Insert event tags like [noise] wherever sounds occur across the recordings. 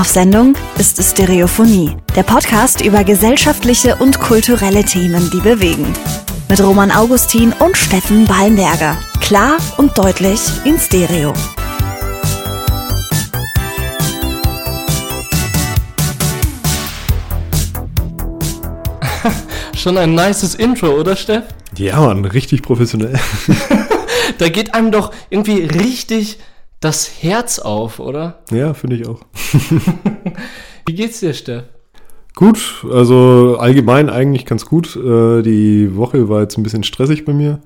auf Sendung ist Stereophonie, der Podcast über gesellschaftliche und kulturelle Themen, die bewegen. Mit Roman Augustin und Steffen Ballenberger. Klar und deutlich in Stereo. [laughs] Schon ein nices Intro, oder Steff? Ja, Mann, richtig professionell. [laughs] da geht einem doch irgendwie richtig das Herz auf, oder? Ja, finde ich auch. [laughs] Wie geht's dir, Steff? Gut, also allgemein eigentlich ganz gut. Äh, die Woche war jetzt ein bisschen stressig bei mir.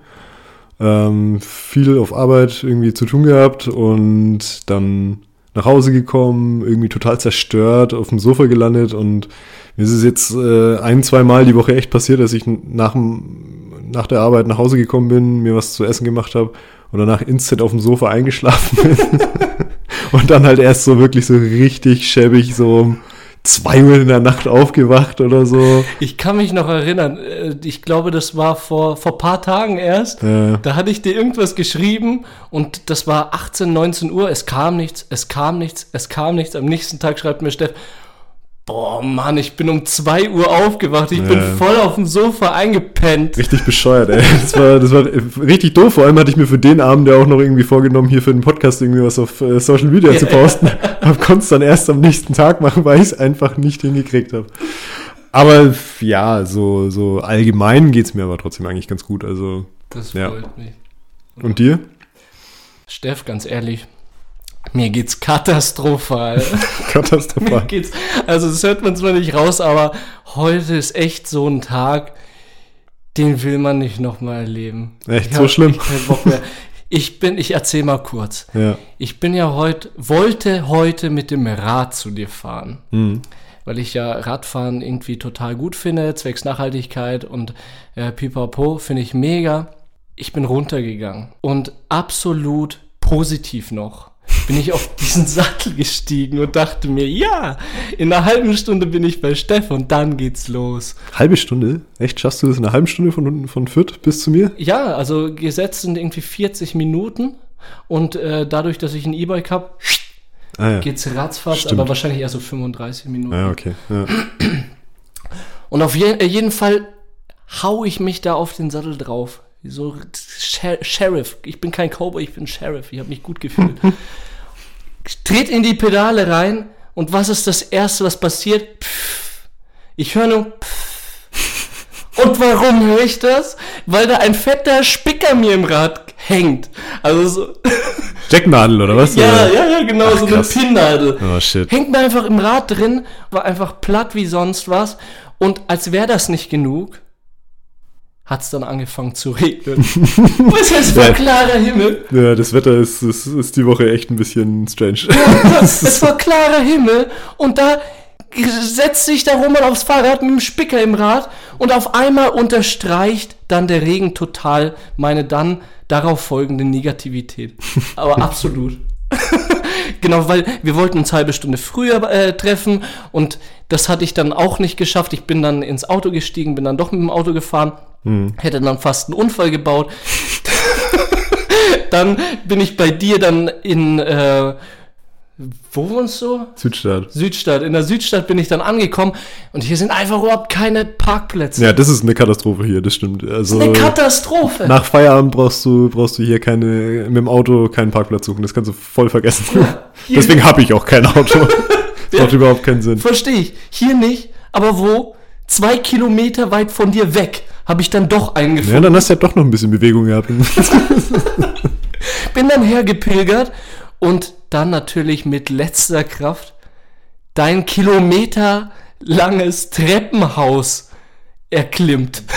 Ähm, viel auf Arbeit irgendwie zu tun gehabt und dann nach Hause gekommen, irgendwie total zerstört, auf dem Sofa gelandet und mir ist es jetzt äh, ein, zwei Mal die Woche echt passiert, dass ich nach, nach der Arbeit nach Hause gekommen bin, mir was zu essen gemacht habe und danach instant auf dem Sofa eingeschlafen bin. [laughs] und dann halt erst so wirklich so richtig schäbig so um zwei Uhr in der Nacht aufgewacht oder so. Ich kann mich noch erinnern, äh, ich glaube, das war vor, vor paar Tagen erst. Ja. Da hatte ich dir irgendwas geschrieben und das war 18, 19 Uhr. Es kam nichts, es kam nichts, es kam nichts. Am nächsten Tag schreibt mir Steff, Boah, Mann, ich bin um 2 Uhr aufgewacht. Ich ja. bin voll auf dem Sofa eingepennt. Richtig bescheuert, ey. Das war, das war richtig doof. Vor allem hatte ich mir für den Abend ja auch noch irgendwie vorgenommen, hier für den Podcast irgendwie was auf äh, Social Media ja, zu posten. [laughs] Ja. Aber konnte es dann erst am nächsten Tag machen, weil ich es einfach nicht hingekriegt habe. Aber ja, so, so allgemein geht es mir aber trotzdem eigentlich ganz gut. Also, das freut ja. mich. Und, Und dir? Steff, ganz ehrlich, mir geht's katastrophal. [laughs] katastrophal. Mir geht's, also das hört man zwar nicht raus, aber heute ist echt so ein Tag, den will man nicht nochmal erleben. Echt ich so schlimm? [laughs] Ich bin, ich erzähl mal kurz. Ja. Ich bin ja heute, wollte heute mit dem Rad zu dir fahren. Mhm. Weil ich ja Radfahren irgendwie total gut finde, zwecks Nachhaltigkeit und äh, pipapo finde ich mega. Ich bin runtergegangen und absolut positiv noch bin ich auf diesen Sattel gestiegen und dachte mir, ja, in einer halben Stunde bin ich bei Steff und dann geht's los. Halbe Stunde? Echt? Schaffst du das in einer halben Stunde von, von Fürth bis zu mir? Ja, also gesetzt sind irgendwie 40 Minuten und äh, dadurch, dass ich ein E-Bike habe, ah, ja. geht's ratzfatz, Stimmt. aber wahrscheinlich eher so 35 Minuten. Ja, okay. Ja. Und auf je äh, jeden Fall hau ich mich da auf den Sattel drauf. So Sher Sheriff. Ich bin kein Cowboy, ich bin Sheriff. Ich habe mich gut gefühlt. [laughs] Tritt in die Pedale rein und was ist das Erste, was passiert? Pff. Ich höre nur Pff. Und warum höre ich das? Weil da ein fetter Spicker mir im Rad hängt. Also so. [laughs] Stecknadel oder was? Ja, ja, ja, genau, Ach, so eine Pinnnadel. Oh shit. Hängt mir einfach im Rad drin, war einfach platt wie sonst was. Und als wäre das nicht genug, hat es dann angefangen zu regnen. [laughs] es war klarer Himmel. Ja, das Wetter ist, ist, ist die Woche echt ein bisschen strange. Ja, es war [laughs] klarer Himmel und da setzt sich der Roman aufs Fahrrad mit dem Spicker im Rad und auf einmal unterstreicht dann der Regen total meine dann darauf folgende Negativität. Aber absolut. [laughs] genau, weil wir wollten uns eine halbe Stunde früher äh, treffen und das hatte ich dann auch nicht geschafft. Ich bin dann ins Auto gestiegen, bin dann doch mit dem Auto gefahren hm. Hätte dann fast einen Unfall gebaut. [laughs] dann bin ich bei dir dann in, äh, wo wohnst du? Südstadt. Südstadt. In der Südstadt bin ich dann angekommen und hier sind einfach überhaupt keine Parkplätze. Ja, das ist eine Katastrophe hier, das stimmt. Also, das ist eine Katastrophe. Nach Feierabend brauchst du, brauchst du hier keine, mit dem Auto keinen Parkplatz suchen. Das kannst du voll vergessen. Ja, [laughs] Deswegen habe ich auch kein Auto. [laughs] Das macht überhaupt keinen Sinn. Verstehe ich. Hier nicht, aber wo? Zwei Kilometer weit von dir weg habe ich dann doch eingefunden. Ja, dann hast du ja doch noch ein bisschen Bewegung gehabt. [laughs] Bin dann hergepilgert und dann natürlich mit letzter Kraft dein kilometerlanges Treppenhaus erklimmt. [laughs]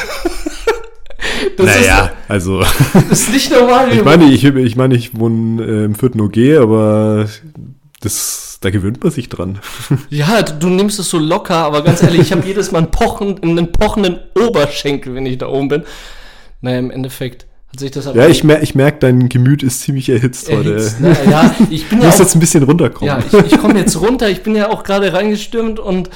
Das naja, ist, also. Das ist nicht normal. [laughs] ich meine, ich, ich meine, ich wohne äh, im vierten OG, aber das, da gewöhnt man sich dran. [laughs] Ja, du, du nimmst es so locker, aber ganz ehrlich, ich habe jedes Mal einen, pochen, einen pochenden Oberschenkel, wenn ich da oben bin. Naja, im Endeffekt hat sich das aber. Ja, ich, mer ich merke, dein Gemüt ist ziemlich erhitzt, erhitzt heute. Na, ja, ich bin [laughs] du musst ja auch, jetzt ein bisschen runterkommen. Ja, ich, ich komme jetzt runter. Ich bin ja auch gerade reingestürmt und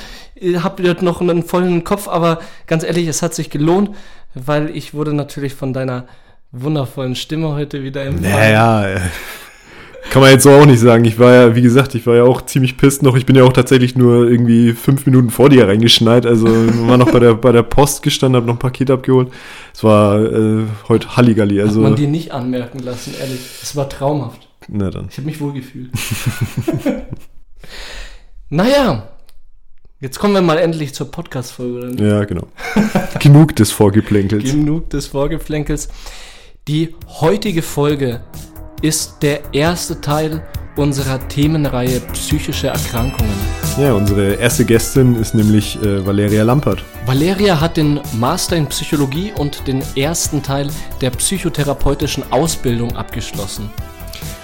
habe dort noch einen vollen Kopf, aber ganz ehrlich, es hat sich gelohnt, weil ich wurde natürlich von deiner wundervollen Stimme heute wieder empfangen. Naja, Kann man jetzt so auch nicht sagen. Ich war ja, wie gesagt, ich war ja auch ziemlich pisst noch. Ich bin ja auch tatsächlich nur irgendwie fünf Minuten vor dir reingeschneit. Also [laughs] war noch bei der, bei der Post gestanden, habe noch ein Paket abgeholt. Es war äh, heute Halligalli. Also, Hat man dir nicht anmerken lassen, ehrlich. Es war traumhaft. Na dann. Ich habe mich wohl gefühlt. [laughs] naja, jetzt kommen wir mal endlich zur Podcast-Folge. Ja, genau. Genug des Vorgeplänkels. Genug des Vorgeplänkels. Die heutige Folge ist der erste Teil unserer Themenreihe psychische Erkrankungen. Ja, unsere erste Gästin ist nämlich äh, Valeria Lampert. Valeria hat den Master in Psychologie und den ersten Teil der psychotherapeutischen Ausbildung abgeschlossen.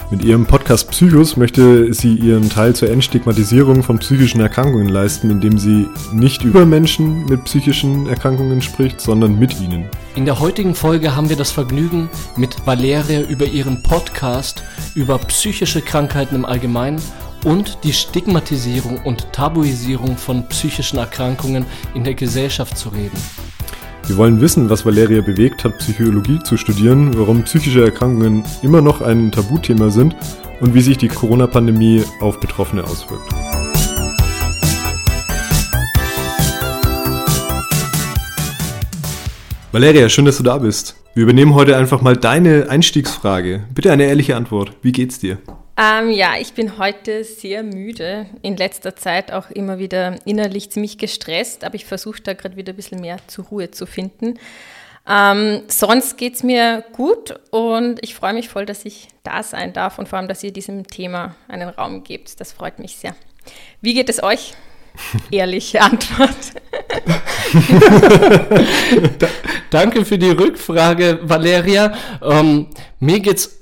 Mit ihrem Podcast Psychos möchte sie ihren Teil zur Entstigmatisierung von psychischen Erkrankungen leisten, indem sie nicht über Menschen mit psychischen Erkrankungen spricht, sondern mit ihnen. In der heutigen Folge haben wir das Vergnügen, mit Valeria über ihren Podcast über psychische Krankheiten im Allgemeinen und die Stigmatisierung und Tabuisierung von psychischen Erkrankungen in der Gesellschaft zu reden. Wir wollen wissen, was Valeria bewegt hat, Psychologie zu studieren, warum psychische Erkrankungen immer noch ein Tabuthema sind und wie sich die Corona-Pandemie auf Betroffene auswirkt. Valeria, schön, dass du da bist. Wir übernehmen heute einfach mal deine Einstiegsfrage. Bitte eine ehrliche Antwort. Wie geht's dir? Ähm, ja, ich bin heute sehr müde. In letzter Zeit auch immer wieder innerlich ziemlich gestresst, aber ich versuche da gerade wieder ein bisschen mehr zur Ruhe zu finden. Ähm, sonst geht es mir gut und ich freue mich voll, dass ich da sein darf und vor allem, dass ihr diesem Thema einen Raum gebt. Das freut mich sehr. Wie geht es euch? [laughs] Ehrliche Antwort. [laughs] Danke für die Rückfrage, Valeria. Ähm, mir geht's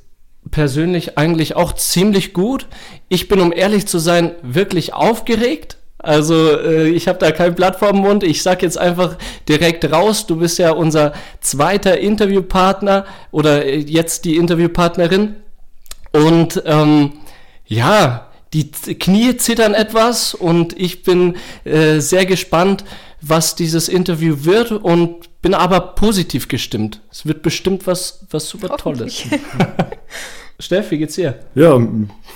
persönlich eigentlich auch ziemlich gut. Ich bin, um ehrlich zu sein, wirklich aufgeregt. Also äh, ich habe da kein Blatt vor dem Mund. Ich sag jetzt einfach direkt raus. Du bist ja unser zweiter Interviewpartner oder äh, jetzt die Interviewpartnerin. Und ähm, ja, die Knie zittern etwas und ich bin äh, sehr gespannt, was dieses Interview wird und bin aber positiv gestimmt. Es wird bestimmt was, was super Tolles. Steff, wie geht's dir? Ja,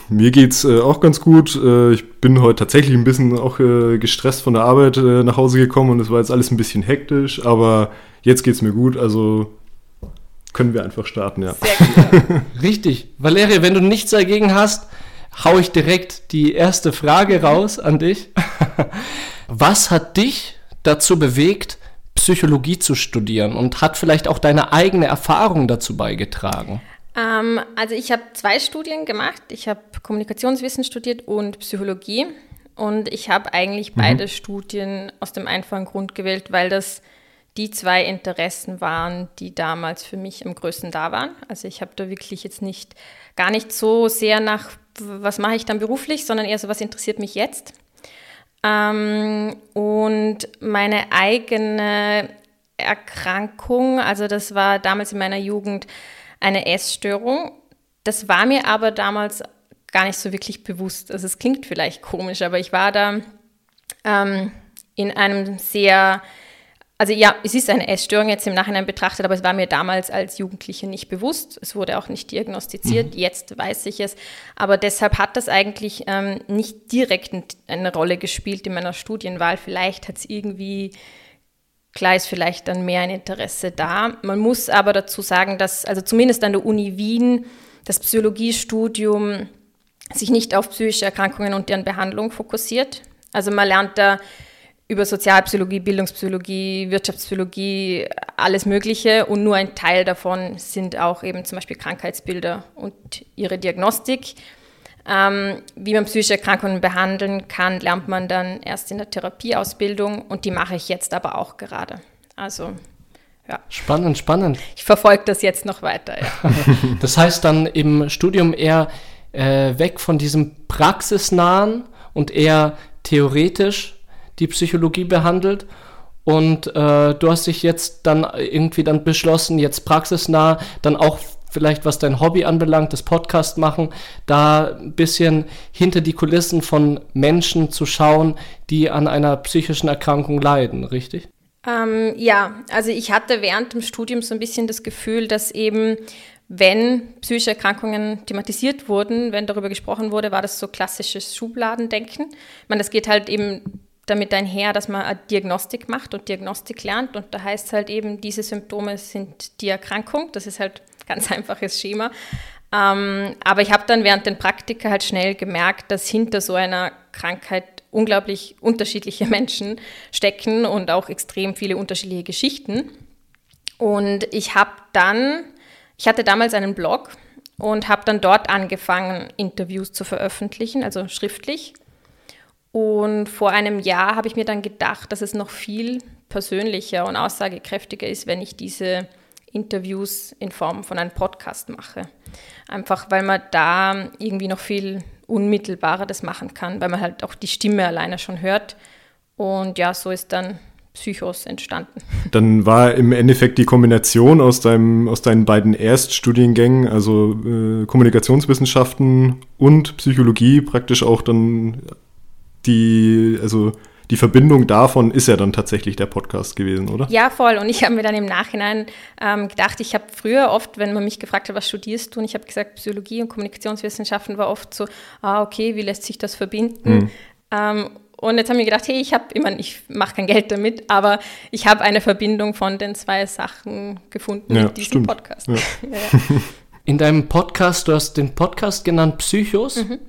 mir geht's äh, auch ganz gut. Äh, ich bin heute tatsächlich ein bisschen auch äh, gestresst von der Arbeit äh, nach Hause gekommen und es war jetzt alles ein bisschen hektisch, aber jetzt geht's mir gut, also können wir einfach starten, ja. Sehr gut. [laughs] Richtig. Valeria, wenn du nichts dagegen hast, hau ich direkt die erste Frage raus an dich. [laughs] Was hat dich dazu bewegt, Psychologie zu studieren und hat vielleicht auch deine eigene Erfahrung dazu beigetragen? Ähm, also ich habe zwei Studien gemacht. Ich habe Kommunikationswissen studiert und Psychologie. Und ich habe eigentlich mhm. beide Studien aus dem einfachen Grund gewählt, weil das die zwei Interessen waren, die damals für mich am größten da waren. Also ich habe da wirklich jetzt nicht, gar nicht so sehr nach, was mache ich dann beruflich, sondern eher so, was interessiert mich jetzt. Ähm, und meine eigene Erkrankung, also das war damals in meiner Jugend eine Essstörung. Das war mir aber damals gar nicht so wirklich bewusst. Also es klingt vielleicht komisch, aber ich war da ähm, in einem sehr, also ja, es ist eine Essstörung jetzt im Nachhinein betrachtet, aber es war mir damals als Jugendliche nicht bewusst. Es wurde auch nicht diagnostiziert. Mhm. Jetzt weiß ich es. Aber deshalb hat das eigentlich ähm, nicht direkt eine Rolle gespielt in meiner Studienwahl. Vielleicht hat es irgendwie Klar ist vielleicht dann mehr ein Interesse da. Man muss aber dazu sagen, dass, also zumindest an der Uni Wien, das Psychologiestudium sich nicht auf psychische Erkrankungen und deren Behandlung fokussiert. Also man lernt da über Sozialpsychologie, Bildungspsychologie, Wirtschaftspsychologie, alles Mögliche und nur ein Teil davon sind auch eben zum Beispiel Krankheitsbilder und ihre Diagnostik. Ähm, wie man psychische Erkrankungen behandeln kann, lernt man dann erst in der Therapieausbildung und die mache ich jetzt aber auch gerade. Also ja. Spannend, spannend. Ich verfolge das jetzt noch weiter. Ja. [laughs] das heißt dann im Studium eher äh, weg von diesem praxisnahen und eher theoretisch die Psychologie behandelt. Und äh, du hast dich jetzt dann irgendwie dann beschlossen, jetzt praxisnah dann auch vielleicht was dein Hobby anbelangt, das Podcast machen, da ein bisschen hinter die Kulissen von Menschen zu schauen, die an einer psychischen Erkrankung leiden, richtig? Ähm, ja, also ich hatte während dem Studium so ein bisschen das Gefühl, dass eben wenn psychische Erkrankungen thematisiert wurden, wenn darüber gesprochen wurde, war das so klassisches Schubladendenken. Meine, das geht halt eben damit einher, dass man eine Diagnostik macht und Diagnostik lernt. Und da heißt es halt eben, diese Symptome sind die Erkrankung. Das ist halt ganz einfaches Schema. Ähm, aber ich habe dann während den Praktika halt schnell gemerkt, dass hinter so einer Krankheit unglaublich unterschiedliche [laughs] Menschen stecken und auch extrem viele unterschiedliche Geschichten. Und ich habe dann, ich hatte damals einen Blog und habe dann dort angefangen, Interviews zu veröffentlichen, also schriftlich. Und vor einem Jahr habe ich mir dann gedacht, dass es noch viel persönlicher und aussagekräftiger ist, wenn ich diese Interviews in Form von einem Podcast mache. Einfach weil man da irgendwie noch viel unmittelbarer das machen kann, weil man halt auch die Stimme alleine schon hört. Und ja, so ist dann Psychos entstanden. [laughs] Dann war im Endeffekt die Kombination aus, deinem, aus deinen beiden Erststudiengängen, also äh, Kommunikationswissenschaften und Psychologie, praktisch auch dann die, also die Verbindung davon ist ja dann tatsächlich der Podcast gewesen, oder? Ja, voll. Und ich habe mir dann im Nachhinein ähm, gedacht, ich habe früher oft, wenn man mich gefragt hat, was studierst du, und ich habe gesagt, Psychologie und Kommunikationswissenschaften war oft so, ah, okay, wie lässt sich das verbinden? Mhm. Ähm, und jetzt haben wir gedacht, hey, ich habe, ich, ich mache kein Geld damit, aber ich habe eine Verbindung von den zwei Sachen gefunden ja, mit diesem stimmt. Podcast. Ja. [laughs] ja, In deinem Podcast, du hast den Podcast genannt Psychos. Mhm.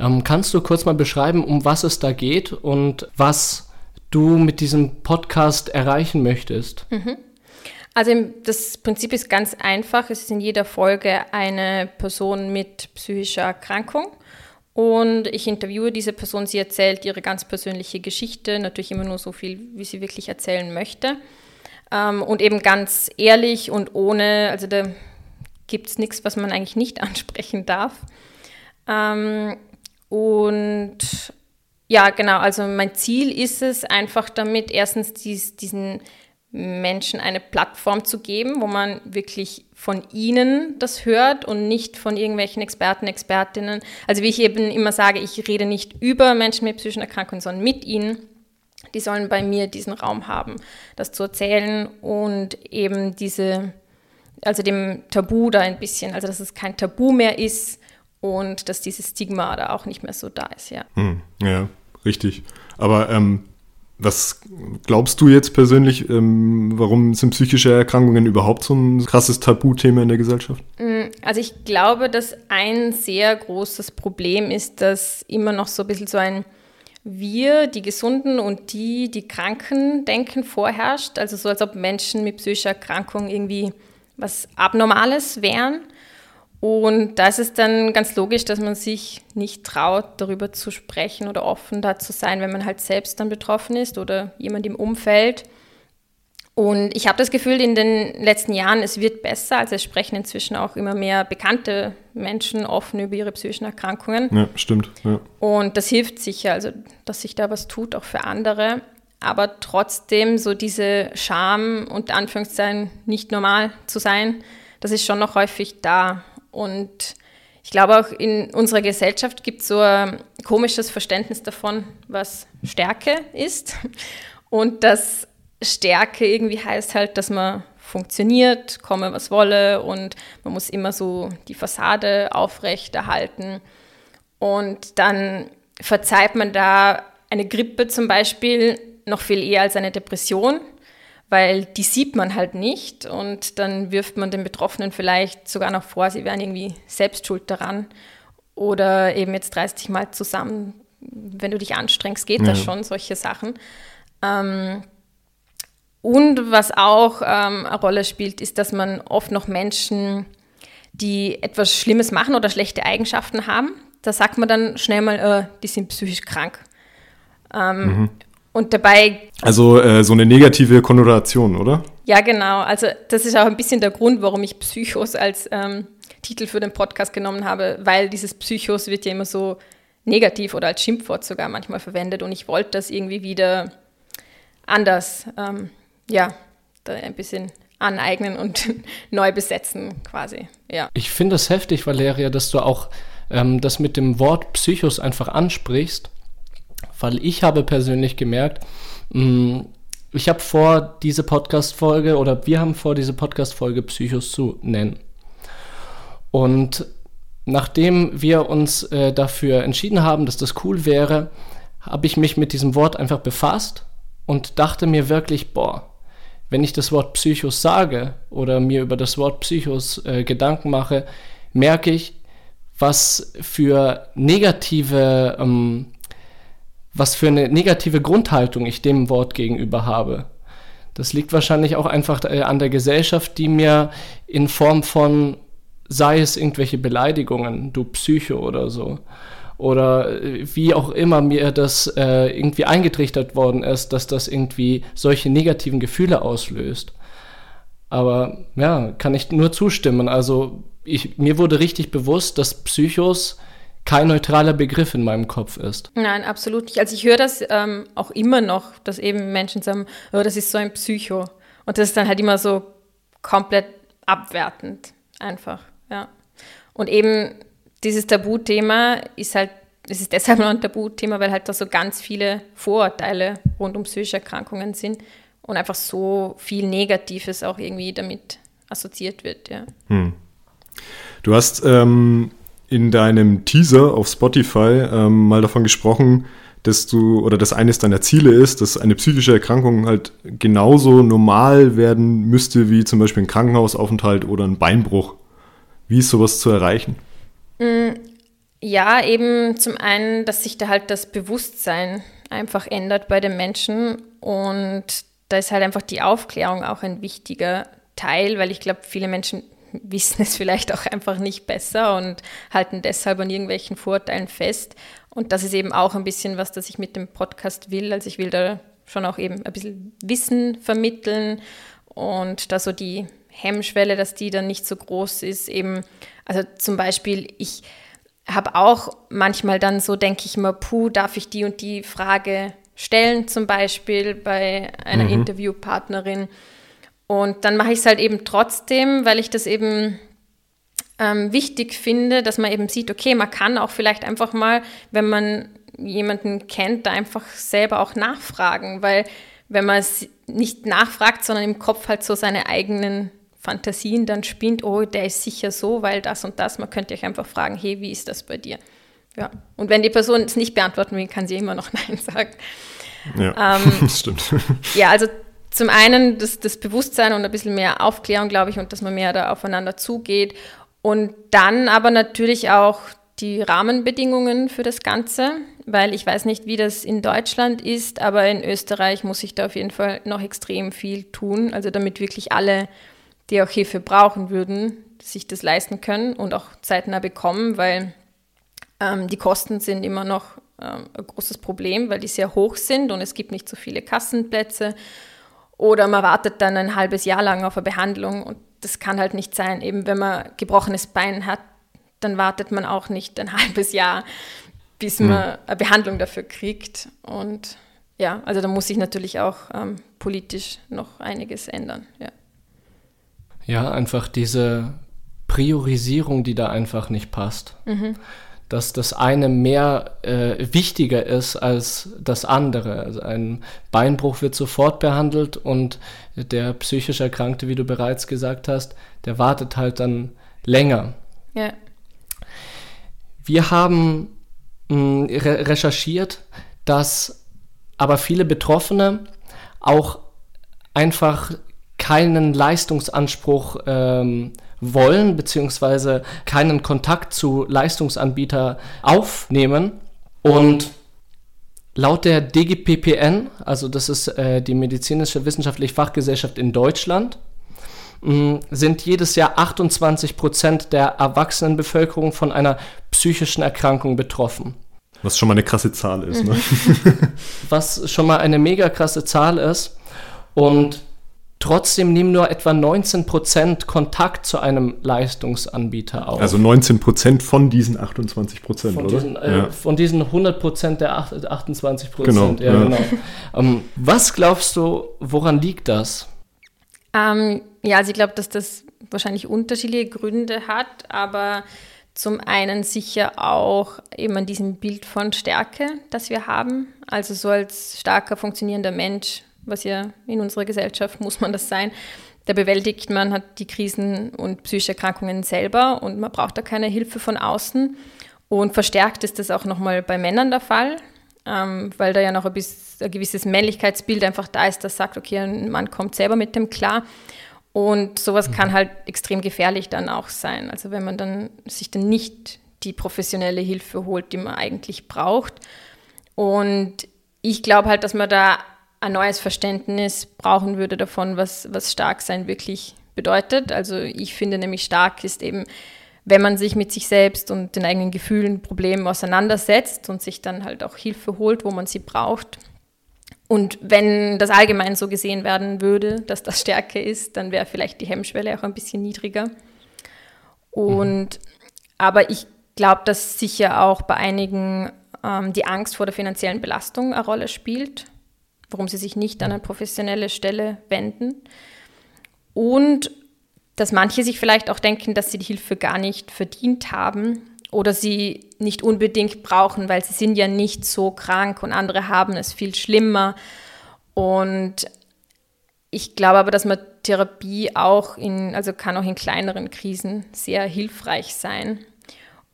Ähm, kannst du kurz mal beschreiben, um was es da geht und was du mit diesem Podcast erreichen möchtest? Also im- das Prinzip ist ganz einfach. Es ist in jeder Folge eine Person mit psychischer Erkrankung. Und ich interviewe diese Person, sie erzählt ihre ganz persönliche Geschichte, natürlich immer nur so viel, wie sie wirklich erzählen möchte. Ähm, und eben ganz ehrlich und ohne, also da gibt es nichts, was man eigentlich nicht [laughs] ansprechen darf. Und ja, genau, also mein Ziel ist es einfach damit, erstens dies, diesen Menschen eine Plattform zu geben, wo man wirklich von ihnen das hört und nicht von irgendwelchen Experten, Expertinnen. Also wie ich eben immer sage, ich rede nicht über Menschen mit psychischen Erkrankungen, sondern mit ihnen. Die sollen bei mir diesen Raum haben, das zu erzählen und eben diese, also dem Tabu da ein bisschen, also dass es kein Tabu mehr ist und dass dieses Stigma da auch nicht mehr so da ist, ja. Hm, ja, richtig. Aber ähm, was glaubst du jetzt persönlich, ähm, warum sind psychische Erkrankungen überhaupt so ein krasses Tabuthema in der Gesellschaft? Also ich glaube, dass ein sehr großes Problem ist, dass immer noch so ein bisschen so ein wir, die Gesunden und die, die Kranken denken vorherrscht. Also so, als ob Menschen mit psychischer Erkrankung irgendwie was Abnormales wären. Und da ist es dann ganz logisch, dass man sich nicht traut, darüber zu sprechen oder offen da zu sein, wenn man halt selbst dann betroffen ist oder jemand im Umfeld. Und ich habe das Gefühl, in den letzten Jahren, es wird besser. Also es sprechen inzwischen auch immer mehr bekannte Menschen offen über ihre psychischen Erkrankungen. Ja, stimmt. Ja. Und das hilft sicher, also dass sich da was tut, auch für andere. Aber trotzdem so diese Scham und Anführungszeichen nicht normal zu sein, das ist schon noch häufig da. Und ich glaube auch in unserer Gesellschaft gibt es so ein komisches Verständnis davon, was Stärke ist. Und dass Stärke irgendwie heißt halt, dass man funktioniert, komme was wolle und man muss immer so die Fassade aufrechterhalten. Und dann verzeiht man da eine Grippe zum Beispiel noch viel eher als eine Depression, weil die sieht man halt nicht und dann wirft man den Betroffenen vielleicht sogar noch vor, sie wären irgendwie selbst schuld daran oder eben jetzt 30 Mal zusammen, wenn du dich anstrengst, geht das Ja. schon, solche Sachen. Ähm, und was auch ähm, eine Rolle spielt, ist, dass man oft noch Menschen, die etwas Schlimmes machen oder schlechte Eigenschaften haben, da sagt man dann schnell mal, äh, die sind psychisch krank. Ähm, Und dabei Also äh, so eine negative Konnotation, oder? ja, genau. Also das ist auch ein bisschen der Grund, warum ich Psychos als ähm, Titel für den Podcast genommen habe, weil dieses Psychos wird ja immer so negativ oder als Schimpfwort sogar manchmal verwendet und ich wollte das irgendwie wieder anders, ähm, ja, da ein bisschen aneignen und [laughs] neu besetzen quasi, ja. Ich finde es heftig, Valeria, dass du auch ähm, das mit dem Wort Psychos einfach ansprichst, weil ich habe persönlich gemerkt, mh, ich habe vor, diese Podcast-Folge oder wir haben vor, diese Podcast-Folge Psychos zu nennen. Und nachdem wir uns äh, dafür entschieden haben, dass das cool wäre, habe ich mich mit diesem Wort einfach befasst und dachte mir wirklich, boah, wenn ich das Wort Psychos sage oder mir über das Wort Psychos äh, Gedanken mache, merke ich, was für negative, ähm, was für eine negative Grundhaltung ich dem Wort gegenüber habe. Das liegt wahrscheinlich auch einfach äh, an der Gesellschaft, die mir in Form von, sei es irgendwelche Beleidigungen, du Psycho oder so, oder äh, wie auch immer mir das äh, irgendwie eingetrichtert worden ist, dass das irgendwie solche negativen Gefühle auslöst. Aber ja, kann ich nur zustimmen. Also ich, mir wurde richtig bewusst, dass Psychos kein neutraler Begriff in meinem Kopf ist. Nein, absolut nicht. Also ich höre das ähm, auch immer noch, dass eben Menschen sagen, oh, das ist so ein Psycho. Und das ist dann halt immer so komplett abwertend, einfach, ja. Und eben dieses Tabuthema ist halt, es ist deshalb noch ein Tabuthema, weil halt da so ganz viele Vorurteile rund um psychische Erkrankungen sind und einfach so viel Negatives auch irgendwie damit assoziiert wird, ja. Hm. Du hast ähm, in deinem Teaser auf Spotify ähm, mal davon gesprochen, dass du oder dass eines deiner Ziele ist, dass eine psychische Erkrankung halt genauso normal werden müsste wie zum Beispiel ein Krankenhausaufenthalt oder ein Beinbruch. Wie ist sowas zu erreichen? Mm, ja, eben zum einen, dass sich da halt das Bewusstsein einfach ändert bei den Menschen und da ist halt einfach die Aufklärung auch ein wichtiger Teil, weil ich glaube, viele Menschen [laughs] wissen es vielleicht auch einfach nicht besser und halten deshalb an irgendwelchen Vorteilen fest. Und das ist eben auch ein bisschen was, das ich mit dem Podcast will. Also ich will da schon auch eben ein bisschen Wissen vermitteln und da so die Hemmschwelle, dass die dann nicht so groß ist. Eben, also zum Beispiel, ich habe auch manchmal dann so, denke ich mal, puh, darf ich die und die Frage stellen, zum Beispiel bei einer mhm. Interviewpartnerin. Und dann mache ich es halt eben trotzdem, weil ich das eben ähm, wichtig finde, dass man eben sieht, okay, man kann auch vielleicht einfach mal, wenn man jemanden kennt, da einfach selber auch nachfragen, weil wenn man es nicht nachfragt, sondern im Kopf halt so seine eigenen Fantasien dann spinnt, oh, der ist sicher so, weil das und das, man könnte euch einfach fragen, hey, wie ist das bei dir? Ja. Und wenn die Person es nicht beantworten will, kann sie immer noch [laughs] Nein sagen. Ja, ähm, [laughs] das stimmt. Ja, also zum einen das, das Bewusstsein und ein bisschen mehr Aufklärung, glaube ich, und dass man mehr da aufeinander zugeht. Und dann aber natürlich auch die Rahmenbedingungen für das Ganze, weil ich weiß nicht, wie das in Deutschland ist, aber in Österreich muss ich da auf jeden Fall noch extrem viel tun, also damit wirklich alle, die auch Hilfe brauchen würden, sich das leisten können und auch zeitnah bekommen, weil ähm, die Kosten sind immer noch ähm, ein großes Problem, weil die sehr hoch sind und es gibt nicht so viele Kassenplätze oder man wartet dann ein halbes Jahr lang auf eine Behandlung und das kann halt nicht sein. Eben wenn man gebrochenes Bein hat, dann wartet man auch nicht ein [laughs] halbes Jahr, bis man eine Behandlung dafür kriegt. Und ja, also da muss sich natürlich auch ähm, politisch noch einiges ändern. Ja. ja, einfach diese Priorisierung, die da einfach nicht passt. Mhm dass das eine mehr äh, wichtiger ist als das andere. Also ein Beinbruch wird sofort behandelt und der psychisch Erkrankte, wie du bereits gesagt hast, der wartet halt dann länger. Ja. Wir haben mh, hm, re recherchiert, dass aber viele Betroffene auch einfach keinen Leistungsanspruch ähm, wollen, beziehungsweise keinen Kontakt zu Leistungsanbieter aufnehmen. Und laut der DGPPN, also das ist äh, die medizinische wissenschaftliche Fachgesellschaft in Deutschland, mh, sind jedes Jahr 28 Prozent der Erwachsenenbevölkerung von einer psychischen Erkrankung betroffen. Was schon mal eine krasse Zahl ist, ne? [laughs] Was schon mal eine mega krasse Zahl ist. Und Trotzdem nehmen nur etwa 19% Kontakt zu einem Leistungsanbieter auf. Also 19% von diesen 28%, von oder? Diesen, äh, ja. Von diesen 100% der 28%. Genau. Ja, ja. genau. ähm, was glaubst du, woran liegt das? Ähm, ja, also ich glaube, dass das wahrscheinlich unterschiedliche Gründe hat, aber zum einen sicher auch eben an diesem Bild von Stärke, das wir haben. Also so als starker, funktionierender Mensch was ja in unserer Gesellschaft muss man das sein, Da bewältigt man hat die Krisen und psychische Erkrankungen selber und man braucht da keine Hilfe von außen. Und verstärkt ist das auch nochmal bei Männern der Fall, ähm, weil da ja noch ein, bisschen, ein gewisses Männlichkeitsbild einfach da ist, das sagt, okay, ein Mann kommt selber mit dem klar. Und sowas mhm. kann halt extrem gefährlich dann auch sein. Also wenn man dann sich dann nicht die professionelle Hilfe holt, die man eigentlich braucht. Und ich glaube halt, dass man da ein neues Verständnis brauchen würde davon, was, was stark sein wirklich bedeutet. Also ich finde nämlich stark ist eben, wenn man sich mit sich selbst und den eigenen Gefühlen, Problemen auseinandersetzt und sich dann halt auch Hilfe holt, wo man sie braucht. Und wenn das allgemein so gesehen werden würde, dass das Stärke ist, dann wäre vielleicht die Hemmschwelle auch ein bisschen niedriger. Und aber ich glaube, dass sicher auch bei einigen ähm, die Angst vor der finanziellen Belastung eine Rolle spielt, warum sie sich nicht an eine professionelle Stelle wenden. Und dass manche sich vielleicht auch denken, dass sie die Hilfe gar nicht verdient haben oder sie nicht unbedingt brauchen, weil sie sind ja nicht so krank und andere haben es viel schlimmer. Und ich glaube aber, dass man Therapie auch in, also kann auch in kleineren Krisen sehr hilfreich sein.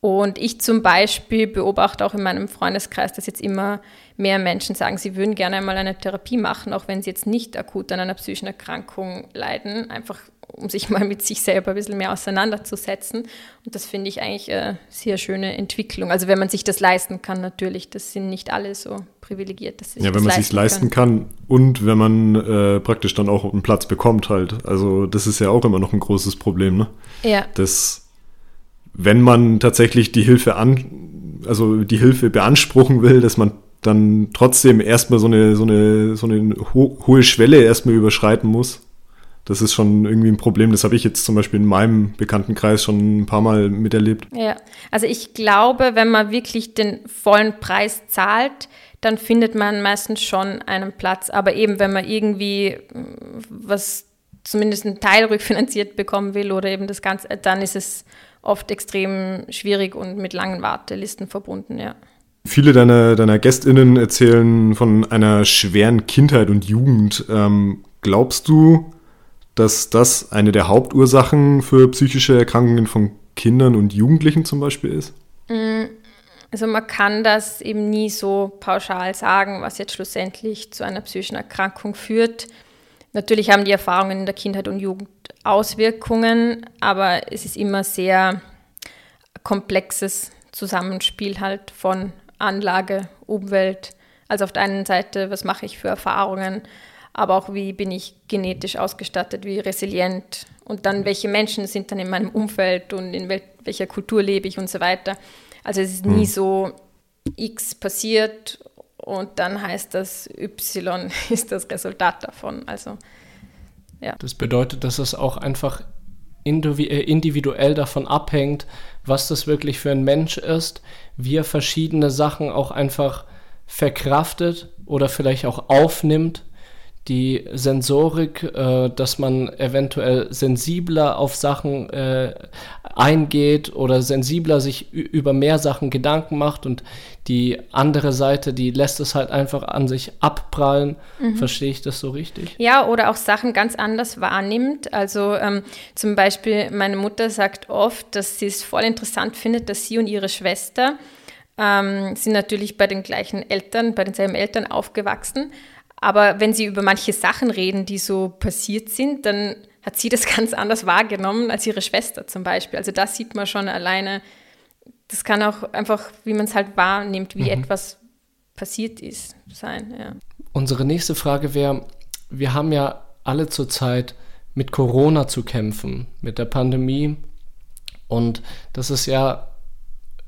Und ich zum Beispiel beobachte auch in meinem Freundeskreis, dass jetzt immer mehr Menschen sagen, sie würden gerne einmal eine Therapie machen, auch wenn sie jetzt nicht akut an einer psychischen Erkrankung leiden, einfach um sich [laughs] mal mit sich selber ein bisschen mehr auseinanderzusetzen. Und das finde ich eigentlich eine sehr schöne Entwicklung. Also wenn man sich das leisten kann, natürlich. Das sind nicht alle so privilegiert. Dass sich ja, wenn man sich leisten kann. kann und wenn man äh, praktisch dann auch einen Platz bekommt halt. Also das ist ja auch immer noch ein großes Problem, ne? Ja. Das wenn man tatsächlich die Hilfe an, also die Hilfe beanspruchen will, dass man dann trotzdem erstmal so eine, so eine, so eine ho hohe Schwelle erstmal überschreiten muss. Das ist schon irgendwie ein Problem. Das habe ich jetzt zum Beispiel in meinem Bekanntenkreis schon ein paar Mal miterlebt. Ja, also ich glaube, wenn man wirklich den vollen Preis zahlt, dann findet man meistens schon einen Platz. Aber eben, wenn man irgendwie was zumindest einen Teil rückfinanziert bekommen will oder eben das Ganze, dann ist es oft extrem schwierig und mit langen Wartelisten verbunden, ja. Viele deiner, deiner GästInnen erzählen von einer schweren Kindheit und Jugend. Ähm, glaubst du, dass das eine der Hauptursachen für psychische Erkrankungen von Kindern und Jugendlichen zum Beispiel ist? Mm, also man kann das eben nie so pauschal sagen, was jetzt schlussendlich zu einer psychischen Erkrankung führt. Natürlich haben die Erfahrungen in der Kindheit und Jugend Auswirkungen, aber es ist immer sehr komplexes Zusammenspiel halt von Anlage, Umwelt. Also auf der einen Seite, was mache ich für Erfahrungen, aber auch wie bin ich genetisch ausgestattet, wie resilient und dann welche Menschen sind dann in meinem Umfeld und in wel welcher Kultur lebe ich und so weiter. Also es ist nie hm. so X passiert und dann heißt das Y [laughs] ist das Resultat davon. Also ja. Das bedeutet, dass es auch einfach äh, individuell davon abhängt, was das wirklich für ein Mensch ist, wie er verschiedene Sachen auch einfach verkraftet oder vielleicht auch aufnimmt die Sensorik, äh, dass man eventuell sensibler auf Sachen äh, eingeht oder sensibler sich über mehr Sachen Gedanken macht und die andere Seite, die lässt es halt einfach an sich abprallen. Mhm. Verstehe ich das so richtig? Ja, oder auch Sachen ganz anders wahrnimmt. Also ähm, zum Beispiel meine Mutter sagt oft, dass sie es voll interessant findet, dass sie und ihre Schwester ähm, sind natürlich bei den gleichen Eltern, bei denselben Eltern aufgewachsen aber wenn sie über manche Sachen reden, die so passiert sind, dann hat sie das [laughs] ganz anders wahrgenommen als ihre Schwester zum Beispiel. Also da sieht man schon alleine, das kann auch einfach, wie man es halt wahrnimmt, wie mhm. etwas passiert ist, sein. Ja. Unsere nächste Frage wäre, wir haben ja alle zurzeit mit Corona zu kämpfen, mit der Pandemie. Und das ist ja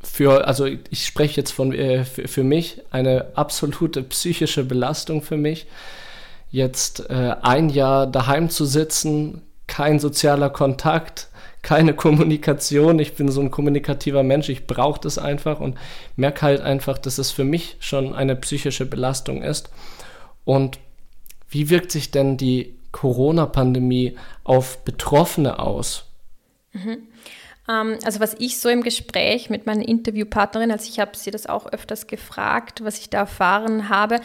für, also ich spreche jetzt von äh, für, für, mich, eine absolute psychische Belastung für mich, jetzt äh, ein Jahr daheim zu sitzen, kein sozialer Kontakt, keine Kommunikation. Ich bin so ein kommunikativer Mensch, ich brauche das einfach und merke halt einfach, dass es für mich schon eine psychische Belastung ist. Und wie wirkt sich denn die Corona-Pandemie auf Betroffene aus? Mhm. Ähm, also was ich so im Gespräch mit meinen Interviewpartnerinnen, also ich habe sie das auch öfters gefragt, was ich da erfahren habe,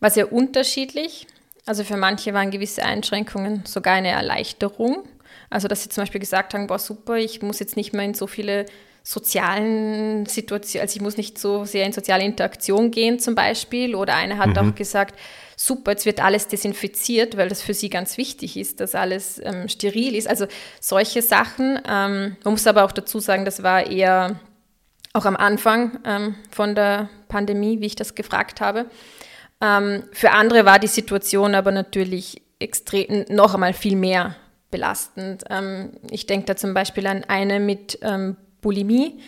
war sehr unterschiedlich. Also für manche waren gewisse Einschränkungen sogar eine Erleichterung. Also dass sie zum Beispiel gesagt haben, boah super, ich muss jetzt nicht mehr in so viele sozialen Situationen, also ich muss nicht so sehr in soziale Interaktion gehen zum Beispiel. Oder eine hat mhm. auch gesagt, super, jetzt wird alles desinfiziert, weil das für sie ganz wichtig ist, dass alles ähm, steril ist. Also solche Sachen. Ähm, man muss aber auch dazu sagen, das war eher auch am Anfang ähm, von der Pandemie, wie ich das gefragt habe. Ähm, für andere war die Situation aber natürlich extrem, noch einmal viel mehr belastend. Ähm, ich denke da zum Beispiel an eine mit ähm, Bulimie,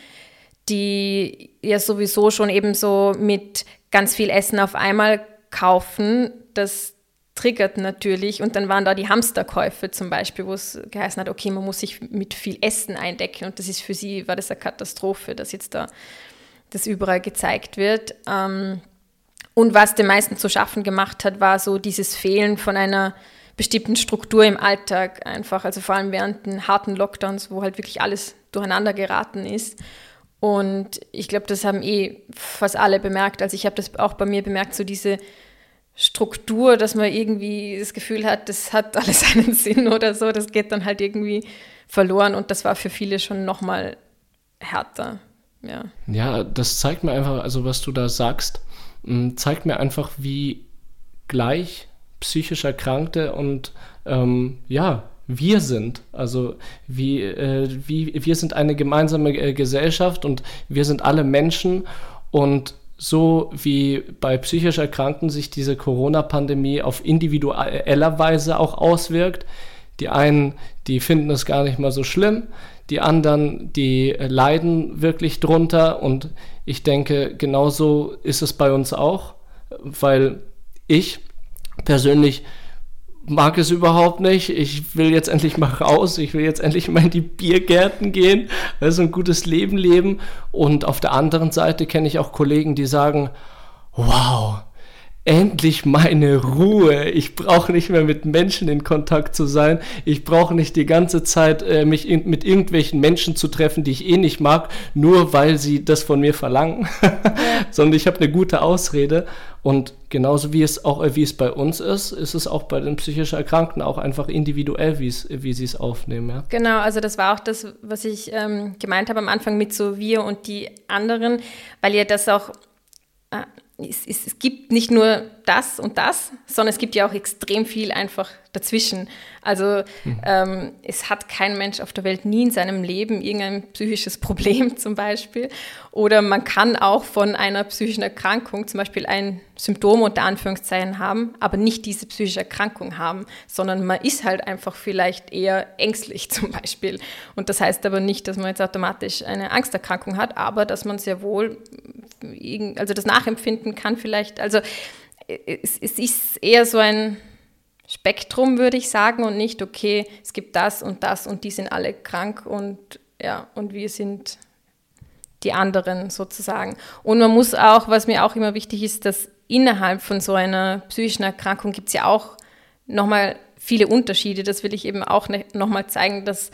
die ja sowieso schon eben so mit ganz viel Essen auf einmal kaufen. Das triggert natürlich. Und dann waren da die Hamsterkäufe zum Beispiel, wo es geheißen hat, okay, man muss sich mit viel Essen eindecken. Und das ist für sie, war das eine Katastrophe, dass jetzt da das überall gezeigt wird. Ähm, und was den meisten zu schaffen gemacht hat, war so dieses Fehlen von einer bestimmten Struktur im Alltag einfach, also vor allem während den harten Lockdowns, wo halt wirklich alles durcheinander geraten ist. Und ich glaube, das haben eh fast alle bemerkt. Also ich habe das auch bei mir bemerkt, so diese Struktur, dass man irgendwie das Gefühl hat, das hat [laughs] alles einen Sinn oder so, das geht dann halt irgendwie verloren und das war für viele schon nochmal härter. Ja. ja, das zeigt mir einfach, also was du da sagst, hm, zeigt mir einfach, wie gleich psychisch Erkrankte und ähm, ja, wir sind. Also wie, äh, wie, wir sind eine gemeinsame äh, Gesellschaft und wir sind alle Menschen und so wie bei psychisch Erkrankten sich diese Corona-Pandemie auf individueller Weise auch auswirkt. Die einen, die finden es gar nicht mal so schlimm, die anderen, die leiden wirklich drunter und ich denke, genauso ist es bei uns auch, weil ich persönlich mag es überhaupt nicht. Ich will jetzt endlich mal raus. Ich will jetzt endlich mal in die Biergärten gehen, also ein gutes Leben leben. Und auf der anderen Seite kenne ich auch Kollegen, die sagen, wow, endlich meine Ruhe. Ich brauche nicht mehr mit Menschen in Kontakt zu sein. Ich brauche nicht die ganze Zeit äh, mich in, mit irgendwelchen Menschen zu treffen, die ich eh nicht mag, nur weil sie das von mir verlangen, [laughs] sondern ich habe eine gute Ausrede. Und genauso wie es auch wie es bei uns ist, ist es auch bei den psychisch Erkrankten auch einfach individuell, wie sie es aufnehmen. Ja? Genau, also das war auch das, was ich ähm, gemeint habe am Anfang mit so wir und die anderen, weil ihr das auch äh, es, es, es, gibt nicht nur das und das, sondern es gibt ja auch extrem viel einfach dazwischen. Also mhm. ähm, es hat kein Mensch auf der Welt nie in seinem Leben irgendein psychisches Problem [laughs] zum Beispiel. Oder man kann auch von einer psychischen Erkrankung zum Beispiel ein Symptom unter Anführungszeichen haben, aber nicht diese psychische Erkrankung haben, sondern man ist halt einfach vielleicht eher ängstlich [laughs] zum Beispiel. Und das heißt aber nicht, dass man jetzt automatisch eine Angsterkrankung hat, aber dass man sehr wohl also das nachempfinden kann vielleicht. Also es, es ist eher so ein Spektrum, würde ich sagen, und nicht, okay, es gibt das und das und die sind alle krank und ja, und wir sind die anderen sozusagen. Und man muss auch, was mir auch immer wichtig ist, dass innerhalb von so einer psychischen Erkrankung gibt es ja auch nochmal viele Unterschiede. Das will ich eben auch ne, nochmal zeigen, dass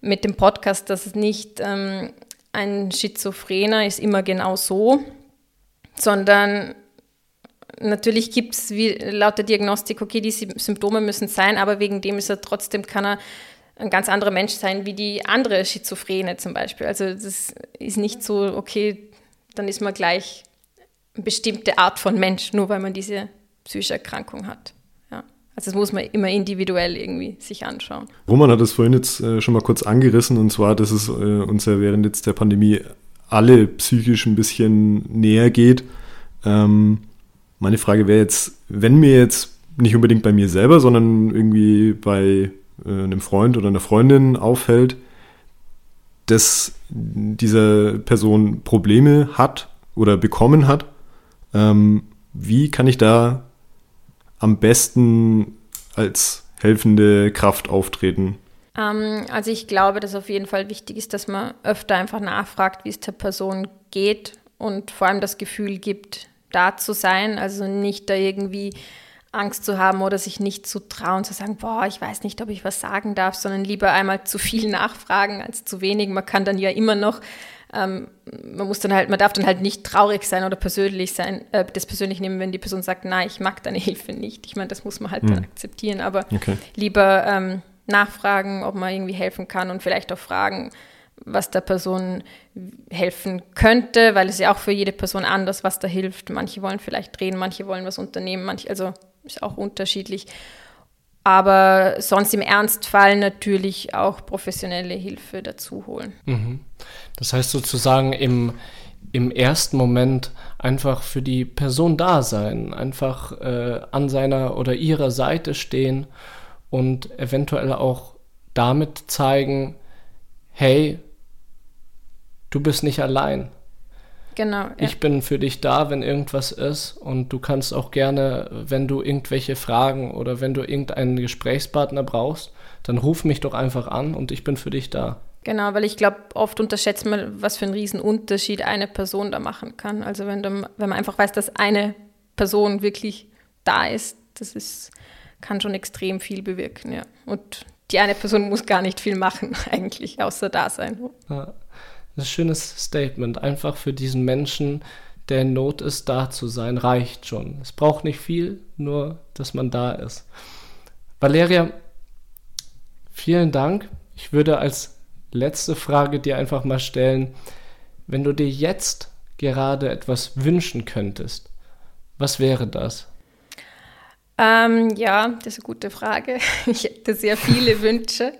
mit dem Podcast, dass es nicht ähm, ein Schizophrener ist immer genau so, sondern natürlich gibt es laut der Diagnostik, okay, die Symptome müssen sein, aber wegen dem ist er trotzdem, kann er ein ganz anderer Mensch sein wie die andere Schizophrene zum Beispiel. Also das ist nicht so, okay, dann ist man gleich eine bestimmte Art von Mensch, nur weil man diese psychische Erkrankung hat. Also das muss man immer individuell irgendwie sich anschauen. Roman hat es vorhin jetzt äh, schon mal kurz angerissen und zwar, dass es äh, uns ja während jetzt der Pandemie alle psychisch ein bisschen näher geht. Ähm, meine Frage wäre jetzt, wenn mir jetzt nicht unbedingt bei mir selber, sondern irgendwie bei äh, einem Freund oder einer Freundin auffällt, dass diese Person Probleme hat oder bekommen hat, ähm, wie kann ich da am besten als helfende Kraft auftreten? Ähm, also ich glaube, dass auf jeden Fall wichtig ist, dass man öfter einfach nachfragt, wie es der Person geht und vor allem das Gefühl gibt, da zu sein. Also nicht da irgendwie Angst zu haben oder sich nicht zu trauen, zu sagen, boah, ich weiß nicht, ob ich was sagen darf, sondern lieber einmal zu viel [laughs] nachfragen als zu wenig. Man kann dann ja immer noch ähm, man muss dann halt, man darf dann halt nicht traurig sein oder persönlich sein, äh, das persönlich nehmen, wenn die Person sagt, nein, ich mag deine [laughs] Hilfe nicht. Ich meine, das muss man halt dann Hm. akzeptieren, aber Okay. lieber ähm, nachfragen, ob man irgendwie helfen kann und vielleicht auch fragen, was der Person helfen könnte, weil es ja auch für jede Person anders, was da hilft. Manche wollen vielleicht drehen, manche wollen was unternehmen, manche, also ist auch unterschiedlich. Aber sonst im Ernstfall natürlich auch professionelle Hilfe dazu holen. Das heißt sozusagen im, im ersten Moment einfach für die Person da sein, einfach äh, an seiner oder ihrer Seite stehen und eventuell auch damit zeigen, hey, du bist nicht allein. Genau. Ja. Ich bin für dich da, wenn irgendwas ist und du kannst auch gerne, wenn du irgendwelche Fragen oder wenn du irgendeinen Gesprächspartner brauchst, dann ruf mich doch einfach an und ich bin für dich da. Genau, weil ich glaube, oft unterschätzt man, was für einen riesen Unterschied eine Person da machen kann. Also wenn, du, wenn man einfach weiß, dass eine Person wirklich da ist, das ist, kann schon extrem viel bewirken, ja. Und die eine Person muss gar nicht viel machen, [laughs] eigentlich, außer da sein. Ja, ein schönes Statement. Einfach für diesen Menschen, der in Not ist, da zu sein, reicht schon. Es braucht nicht viel, nur dass man da ist. Valeria, vielen Dank. Ich würde als letzte Frage dir einfach mal stellen, wenn du dir jetzt gerade etwas wünschen könntest, was wäre das? Ähm, ja, das ist eine gute Frage. [laughs] Ich hätte sehr viele [laughs] Wünsche.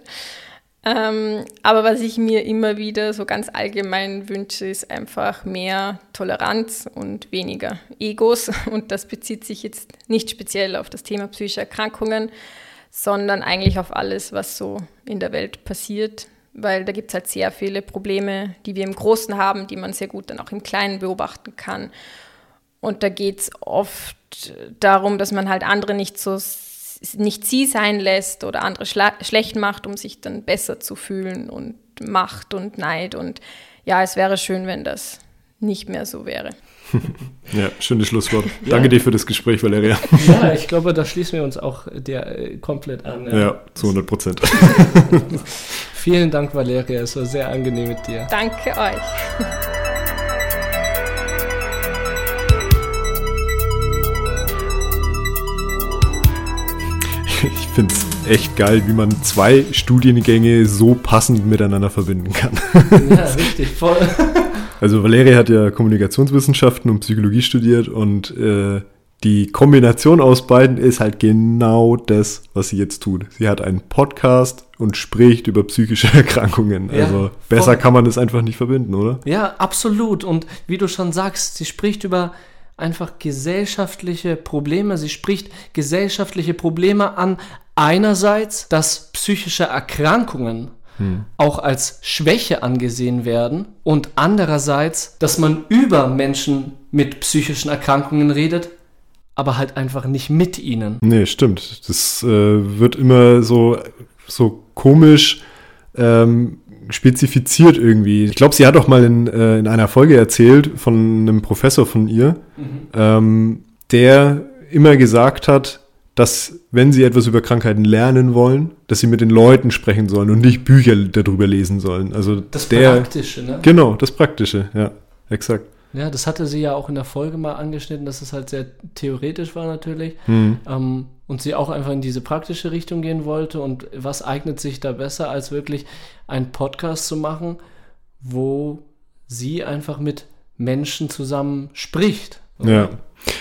Ähm, aber was ich mir immer wieder so ganz allgemein wünsche, ist einfach mehr Toleranz und weniger Egos. [laughs] Und das bezieht sich jetzt nicht speziell auf das Thema psychische Erkrankungen, sondern eigentlich auf alles, was so in der Welt passiert. Weil da gibt es halt sehr viele Probleme, die wir im Großen haben, die man sehr gut dann auch im Kleinen beobachten kann. Und da geht es oft darum, dass man halt andere nicht so nicht sie sein lässt oder andere schlecht macht, um sich dann besser zu fühlen und Macht und Neid. Und ja, es wäre schön, wenn das nicht mehr so wäre. [laughs] Ja, schönes Schlusswort. [laughs] Ja. Danke dir für das Gespräch, Valeria. Ja, [laughs] ich glaube, da schließen wir uns auch der äh, komplett an. Ja, ja zu 100 Prozent. Vielen Dank, Valeria. Es war sehr angenehm mit dir. Danke euch. Ich finde es echt geil, wie man zwei Studiengänge so passend miteinander verbinden kann. Ja, [laughs] richtig, voll. Also Valeria hat ja Kommunikationswissenschaften und Psychologie studiert und äh, die Kombination aus beiden ist halt genau das, was sie jetzt tut. Sie hat einen Podcast und spricht über psychische [laughs] Erkrankungen. Ja, also besser voll. kann man das einfach nicht verbinden, oder? Ja, absolut. Und wie du schon sagst, sie spricht über einfach gesellschaftliche Probleme. Sie spricht gesellschaftliche Probleme an. Einerseits, dass psychische Erkrankungen hm. auch als Schwäche angesehen werden und andererseits, dass man über Menschen mit psychischen Erkrankungen redet, aber halt einfach nicht mit ihnen. Nee, stimmt. Das äh, wird immer so, so komisch ähm, spezifiziert irgendwie. Ich glaube, sie hat auch mal in, äh, in einer Folge erzählt von einem Professor von ihr, mhm. ähm, der immer gesagt hat, dass wenn sie etwas über Krankheiten lernen wollen, dass sie mit den Leuten sprechen sollen und nicht Bücher darüber lesen sollen. Also das der, Praktische, ne? Genau, das Praktische, ja, exakt. Ja, das hatte sie ja auch in der Folge mal angeschnitten, dass es halt sehr theoretisch war natürlich. Hm. Ähm, und sie auch einfach in diese praktische Richtung gehen wollte. Und was eignet sich da besser, als wirklich einen Podcast zu machen, wo sie einfach mit Menschen zusammen spricht. Ja.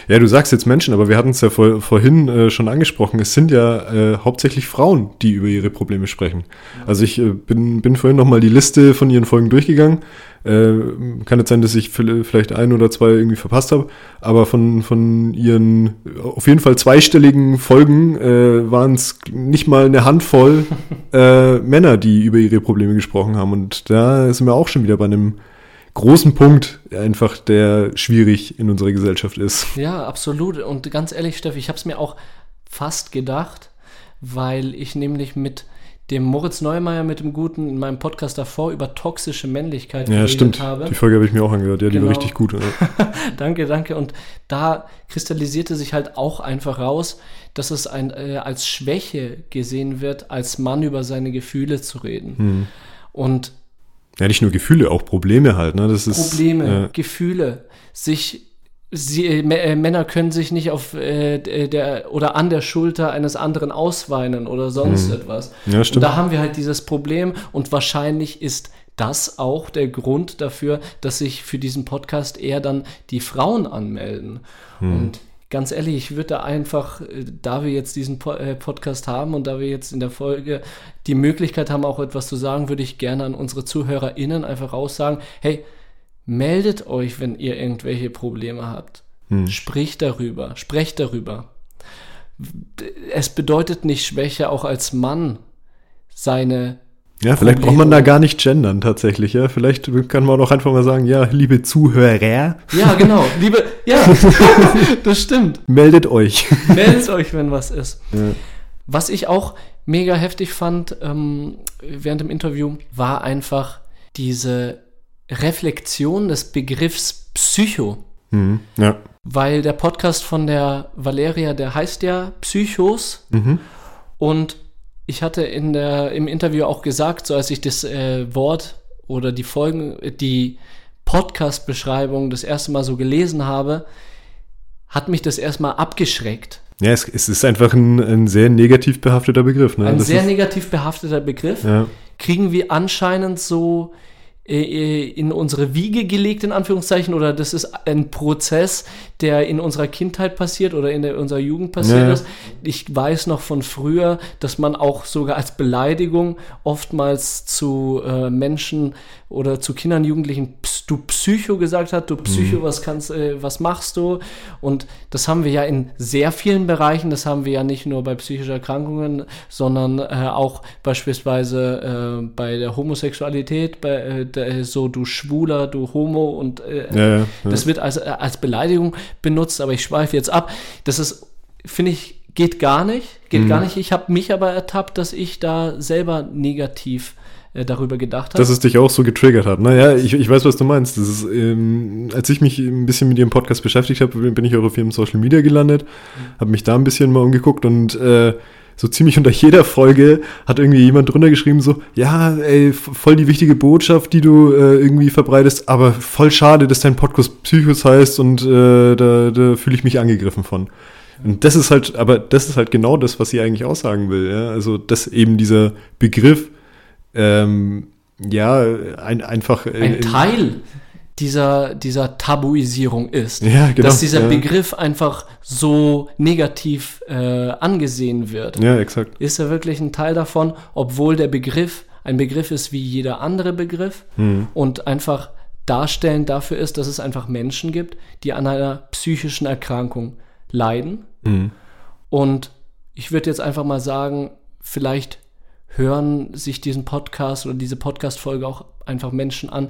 Ja, du sagst jetzt Menschen, aber wir hatten es ja vor, vorhin äh, schon angesprochen. Es sind ja äh, hauptsächlich Frauen, die über ihre Probleme sprechen. Also ich äh, bin, bin vorhin nochmal die Liste von ihren Folgen durchgegangen. Äh, kann jetzt sein, dass ich vielleicht ein oder zwei irgendwie verpasst habe, aber von, von ihren auf jeden Fall zweistelligen Folgen äh, waren es nicht mal eine Handvoll [laughs] äh, Männer, die über ihre Probleme gesprochen haben. Und da sind wir auch schon wieder bei einem großen Punkt einfach, der schwierig in unserer Gesellschaft ist. Ja, absolut. Und ganz ehrlich, Steffi, ich habe es mir auch fast gedacht, weil ich nämlich mit dem Moritz Neumeier mit dem Guten in meinem Podcast davor über toxische Männlichkeit ja, stimmt. habe. Die Folge habe ich mir auch angehört. Ja, die genau. war richtig gut. Ja. [laughs] danke, danke. Und da kristallisierte sich halt auch einfach raus, dass es ein, äh, als Schwäche gesehen wird, als Mann über seine Gefühle zu reden. Hm. Und Ja, nicht nur Gefühle, auch Probleme halt. Ne? Das ist, Probleme, Ja. Gefühle, sich Sie, äh, äh, Männer können sich nicht auf äh, d- der oder an der Schulter eines anderen ausweinen oder sonst etwas. Mhm. Ja, Und stimmt. da haben wir halt dieses Problem und wahrscheinlich ist das auch der Grund dafür, dass sich für diesen Podcast eher dann die Frauen anmelden. Mhm. Und ganz ehrlich, ich würde da einfach, äh, da wir jetzt diesen po äh, Podcast haben und da wir jetzt in der Folge die Möglichkeit haben, auch etwas zu sagen, würde ich gerne an unsere ZuhörerInnen einfach raussagen, hey, meldet euch, wenn ihr irgendwelche Probleme habt. Spricht darüber, sprecht darüber. Es bedeutet nicht Schwäche, auch als Mann seine Ja, vielleicht braucht Probleme. man da gar nicht gendern tatsächlich. Ja, vielleicht kann man auch einfach mal sagen, ja, liebe Zuhörer, Ja, genau. Liebe, ja, [laughs] das stimmt. meldet euch. Meldet euch, wenn was ist. Ja. Was ich auch mega heftig fand ähm, während dem Interview, war einfach diese Reflexion des Begriffs Psycho. Mhm. Ja. Weil der Podcast von der Valeria, der heißt ja Psychos. Und ich hatte in der, im Interview auch gesagt, so als ich das äh, Wort oder die Folgen, die Podcast-Beschreibung das erste Mal so gelesen habe, hat mich das erstmal abgeschreckt. Ja, es, es ist einfach ein, ein sehr negativ behafteter Begriff. Ne? Ein Das sehr negativ behafteter Begriff. ja. Kriegen wir anscheinend so äh, in unsere Wiege gelegt, in Anführungszeichen, oder das ist ein Prozess, der in unserer Kindheit passiert oder in der, unserer Jugend passiert Ja, ist. Ich weiß noch von früher, dass man auch sogar als Beleidigung oftmals zu äh, Menschen oder zu Kindern, Jugendlichen, "Ps- du Psycho gesagt hat, du Psycho, Mhm. was kannst, äh, was machst du? Und das haben wir ja in sehr vielen Bereichen, das haben wir ja nicht nur bei psychischen Erkrankungen, sondern äh, auch beispielsweise äh, bei der Homosexualität, bei äh, so du Schwuler, du Homo und äh, Ja, ja, das wird als, äh, als Beleidigung benutzt, aber ich schweife jetzt ab. Das ist, finde ich, geht gar nicht, geht Mhm. gar nicht. Ich habe mich aber ertappt, dass ich da selber negativ äh, darüber gedacht habe. Dass es dich auch so getriggert hat. Naja, ich, ich weiß, was du meinst. Das ist, ähm, als ich mich ein bisschen mit ihrem Podcast beschäftigt habe, bin ich auch auf ihrem Social Media gelandet, habe mich da ein bisschen mal umgeguckt und äh, so ziemlich unter jeder Folge hat irgendwie jemand drunter geschrieben, so, ja, ey, voll die wichtige Botschaft, die du äh, irgendwie verbreitest, aber voll schade, dass dein Podcast Psychos heißt und äh, da, da fühle ich mich angegriffen von. Und das ist halt, aber das ist halt genau das, was sie eigentlich aussagen will. Ja? Also, dass eben dieser Begriff ähm, ja, ein, einfach äh, ein Teil dieser, dieser Tabuisierung ist. Ja, genau, Dass dieser ja. Begriff einfach so negativ äh, angesehen wird. Ja, exakt. Ist er wirklich ein Teil davon, obwohl der Begriff ein Begriff ist wie jeder andere Begriff Hm. und einfach darstellend dafür ist, dass es einfach Menschen gibt, die an einer psychischen Erkrankung leiden. Hm. Und ich würde jetzt einfach mal sagen, vielleicht hören sich diesen Podcast oder diese Podcast-Folge auch einfach Menschen an,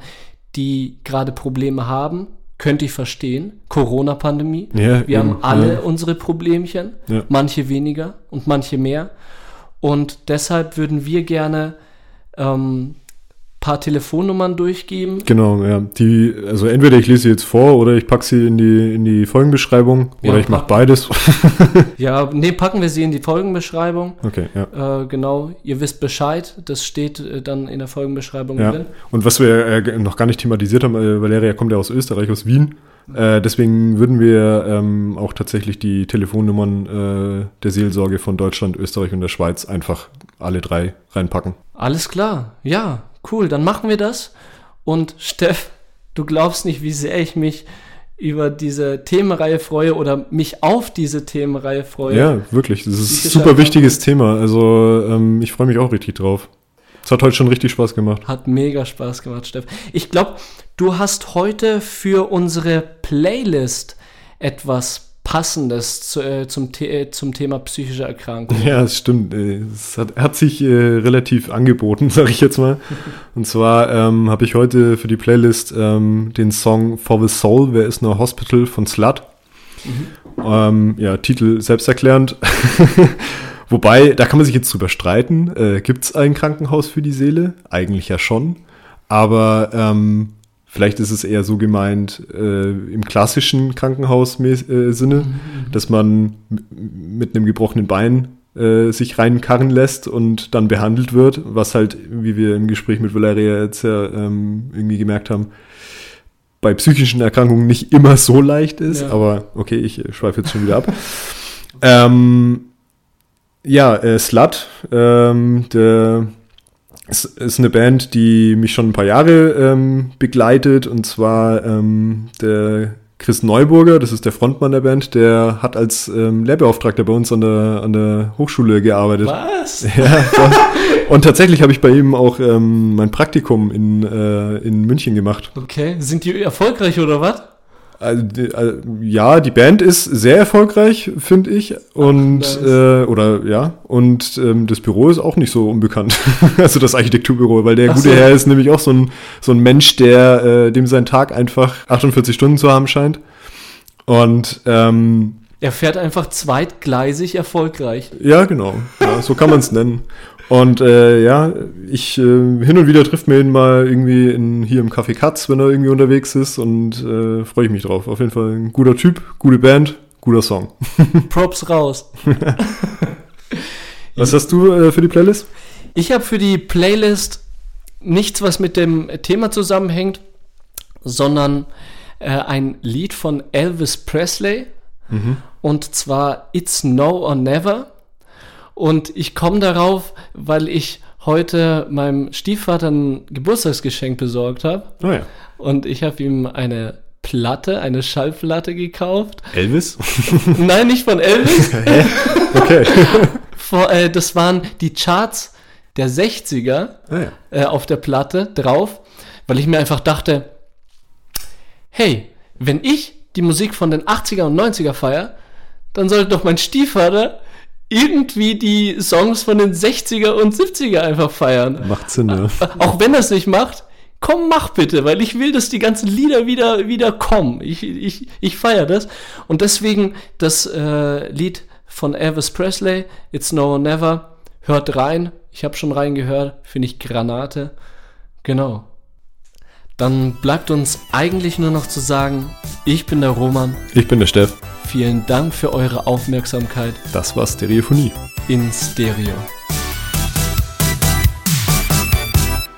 die gerade Probleme haben. Könnte ich verstehen. Corona-Pandemie. Ja, Wir eben, haben alle ja. unsere Problemchen. Ja. Manche weniger und manche mehr. Und deshalb würden wir gerne ähm, paar Telefonnummern durchgeben. Genau, ja. Die, also entweder ich lese sie jetzt vor oder ich packe sie in die, in die Folgenbeschreibung Ja, oder ich mache beides. [laughs] Ja, nee, packen wir sie in die Folgenbeschreibung. okay, ja. Äh, genau, ihr wisst Bescheid. Das steht äh, dann in der Folgenbeschreibung Ja. drin. Und was wir äh, noch gar nicht thematisiert haben, äh, Valeria kommt ja aus Österreich, aus Wien. Äh, deswegen würden wir ähm, auch tatsächlich die Telefonnummern äh, der Seelsorge von Deutschland, Österreich und der Schweiz einfach alle drei reinpacken. Alles klar. Ja, cool. Dann machen wir das. Und Steff, du glaubst nicht, wie sehr ich mich über diese Themenreihe freue oder mich auf diese Themenreihe freue. Ja, wirklich. Das ist ein super wichtiges Thema. Also ähm, ich freue mich auch richtig drauf. Es hat heute schon richtig Spaß gemacht. Hat mega Spaß gemacht, Steff. Ich glaube, du hast heute für unsere Playlist etwas Passendes zu, äh, zum, The äh, zum Thema psychische Erkrankung. Ja, es stimmt. Äh, Es hat, hat sich äh, relativ angeboten, [laughs] sage ich jetzt mal. Und zwar ähm, habe ich heute für die Playlist ähm, den Song For the Soul, Wer ist No Hospital von Slut. Ähm, ja, Titel selbsterklärend. [laughs] Wobei, da kann man sich jetzt drüber streiten. Äh, Gibt es ein Krankenhaus für die Seele? Eigentlich ja schon. Aber ähm, vielleicht ist es eher so gemeint äh, im klassischen Krankenhaus-Sinne, dass man mit einem gebrochenen Bein äh, sich reinkarren lässt und dann behandelt wird, was halt, wie wir im Gespräch mit Valeria jetzt ja ähm, irgendwie gemerkt haben, bei psychischen Erkrankungen nicht immer so leicht ist, Ja. aber okay, ich äh, schweife jetzt schon wieder ab. [laughs] ähm, ja, äh, Slut, ähm, der ist, ist eine Band, die mich schon ein paar Jahre ähm, begleitet und zwar ähm, der Chris Neuburger, das ist der Frontmann der Band, der hat als ähm, Lehrbeauftragter bei uns an der, an der Hochschule gearbeitet. Was? [laughs] Ja, das, und tatsächlich habe ich bei ihm auch ähm, mein Praktikum in, äh, in München gemacht. Okay, sind die erfolgreich oder was? Also, also, ja, die Band ist sehr erfolgreich, finde ich. Und nice. äh, oder ja, und ähm, das Büro ist auch nicht so unbekannt. [laughs] also das Architekturbüro, weil der Ach gute so. Herr ist nämlich auch so ein, so ein Mensch, der äh, dem sein Tag einfach 48 Stunden zu haben scheint. Und ähm, Er fährt einfach zweitgleisig erfolgreich. ja, genau. Ja, so kann man es nennen. Und äh, ja, ich äh, hin und wieder trifft mir ihn mal irgendwie in, hier im Café Katz, wenn er irgendwie unterwegs ist und äh, freue ich mich drauf. Auf jeden Fall ein guter Typ, gute Band, guter Song. [laughs] Props raus. [laughs] Was hast du äh, für die Playlist? Ich habe für die Playlist nichts, was mit dem Thema zusammenhängt, sondern äh, ein Lied von Elvis Presley. Und zwar It's No or Never. Und ich komme darauf, weil ich heute meinem Stiefvater ein Geburtstagsgeschenk besorgt habe. Oh ja. Und ich habe ihm eine Platte, eine Schallplatte gekauft. Elvis? [laughs] Nein, nicht von Elvis. [laughs] Okay. [laughs] Vor, äh, das waren die Charts der 60er Ah ja. äh, auf der Platte drauf, weil ich mir einfach dachte, hey, wenn ich die Musik von den 80er und 90er feier, dann sollte doch mein Stiefvater irgendwie die Songs von den 60er und 70er einfach feiern. Macht Sinn, ja. Auch wenn es nicht macht, komm, mach bitte, weil ich will, dass die ganzen Lieder wieder, wieder kommen. Ich, ich, ich feiere das. Und deswegen das äh, Lied von Elvis Presley, It's No or Never, hört rein. Ich habe schon reingehört, finde ich Granate. Genau. Dann bleibt uns eigentlich nur noch zu sagen, ich bin der Roman. Ich bin der Steff. Vielen Dank für eure Aufmerksamkeit Das war Stereophonie. in Stereo.